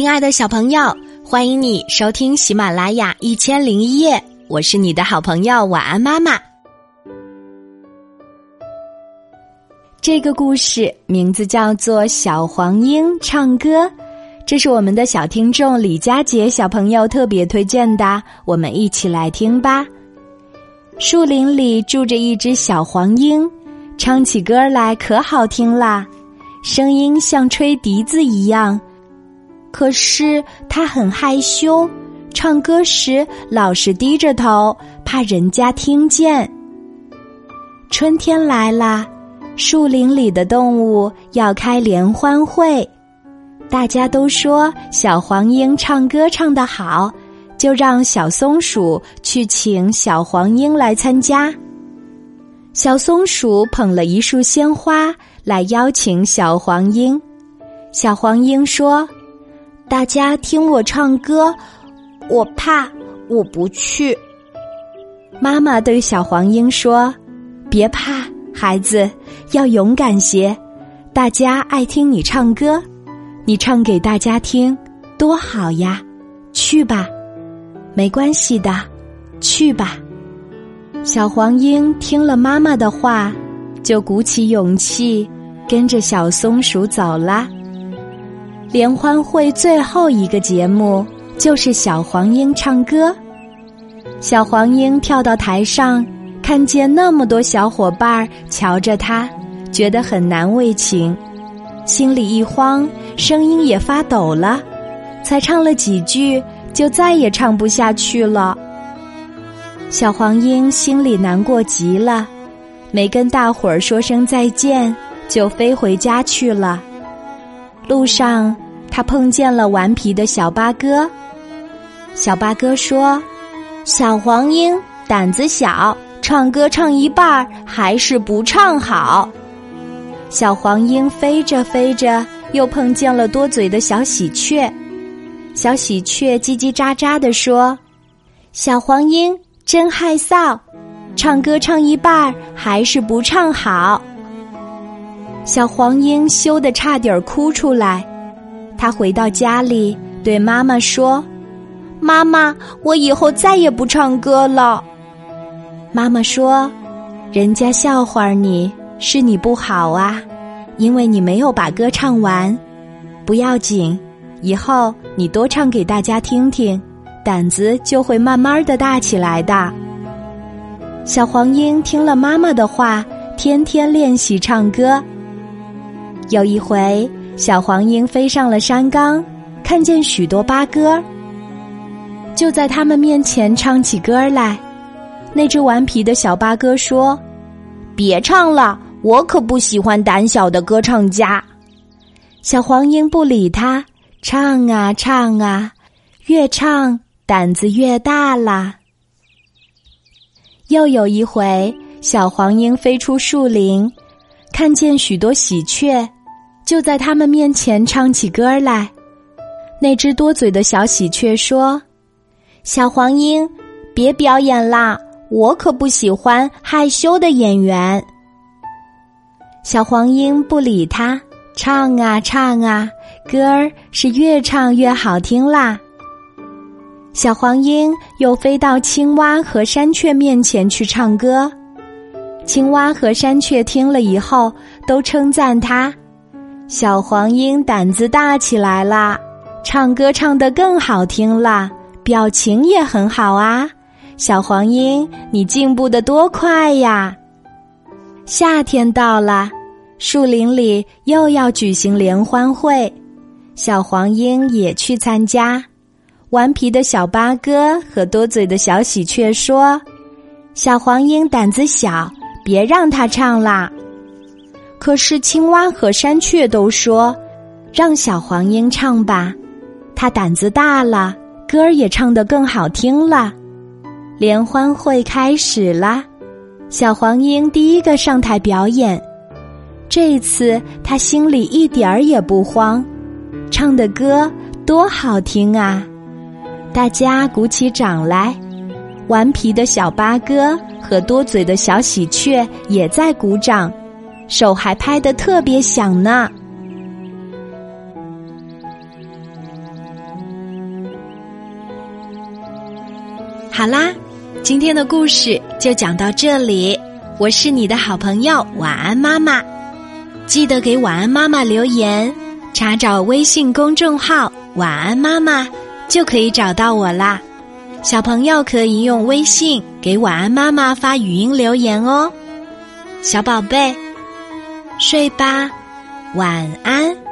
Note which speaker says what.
Speaker 1: 亲爱的小朋友，欢迎你收听喜马拉雅一千零一夜，我是你的好朋友晚安妈妈。这个故事名字叫做《小黄莺唱歌》，这是我们的小听众李佳杰小朋友特别推荐的，我们一起来听吧。树林里住着一只小黄莺，唱起歌来可好听啦，声音像吹笛子一样。可是他很害羞，唱歌时老是低着头，怕人家听见。春天来了，树林里的动物要开联欢会，大家都说小黄莺唱歌唱得好，就让小松鼠去请小黄莺来参加。小松鼠捧了一束鲜花来邀请小黄莺，小黄莺说。大家听我唱歌，我怕我不去。妈妈对小黄莺说：“别怕，孩子，要勇敢些。大家爱听你唱歌，你唱给大家听，多好呀！去吧，没关系的，去吧。”小黄莺听了妈妈的话，就鼓起勇气，跟着小松鼠走了。联欢会最后一个节目就是小黄莺唱歌。小黄莺跳到台上，看见那么多小伙伴瞧着他，觉得很难为情，心里一慌，声音也发抖了。才唱了几句，就再也唱不下去了。小黄莺心里难过极了，没跟大伙儿说声再见，就飞回家去了。路上，他碰见了顽皮的小八哥。小八哥说：“小黄莺胆子小，唱歌唱一半还是不唱好。”小黄莺飞着飞着，又碰见了多嘴的小喜鹊。小喜鹊叽叽喳喳地说：“小黄莺真害臊，唱歌唱一半还是不唱好。”小黄莺羞得差点哭出来，他回到家里对妈妈说：“妈妈，我以后再也不唱歌了。”妈妈说：“人家笑话你是你不好啊，因为你没有把歌唱完。不要紧，以后你多唱给大家听听，胆子就会慢慢的大起来的。”小黄莺听了妈妈的话，天天练习唱歌。有一回，小黄莺飞上了山岗，看见许多八哥，就在他们面前唱起歌来。那只顽皮的小八哥说：“别唱了，我可不喜欢胆小的歌唱家。”小黄莺不理他，唱啊唱啊，越唱胆子越大啦。又有一回，小黄莺飞出树林，看见许多喜鹊。就在他们面前唱起歌来，那只多嘴的小喜鹊说：“小黄莺，别表演啦，我可不喜欢害羞的演员。”小黄莺不理他，唱啊唱啊，歌儿是越唱越好听啦。小黄莺又飞到青蛙和山雀面前去唱歌，青蛙和山雀听了以后都称赞他。小黄莺胆子大起来啦，唱歌唱得更好听啦，表情也很好啊！小黄莺，你进步的多快呀！夏天到了，树林里又要举行联欢会，小黄莺也去参加。顽皮的小八哥和多嘴的小喜鹊说：“小黄莺胆子小，别让他唱啦。”可是青蛙和山雀都说：“让小黄莺唱吧，它胆子大了，歌儿也唱得更好听了。”联欢会开始啦，小黄莺第一个上台表演。这次他心里一点儿也不慌，唱的歌多好听啊！大家鼓起掌来，顽皮的小八哥和多嘴的小喜鹊也在鼓掌。手还拍得特别响呢。好啦今天的故事就讲到这里。我是你的好朋友晚安妈妈。记得给晚安妈妈留言查找微信公众号晚安妈妈就可以找到我啦。小朋友可以用微信给晚安妈妈发语音留言哦。小宝贝睡吧，晚安。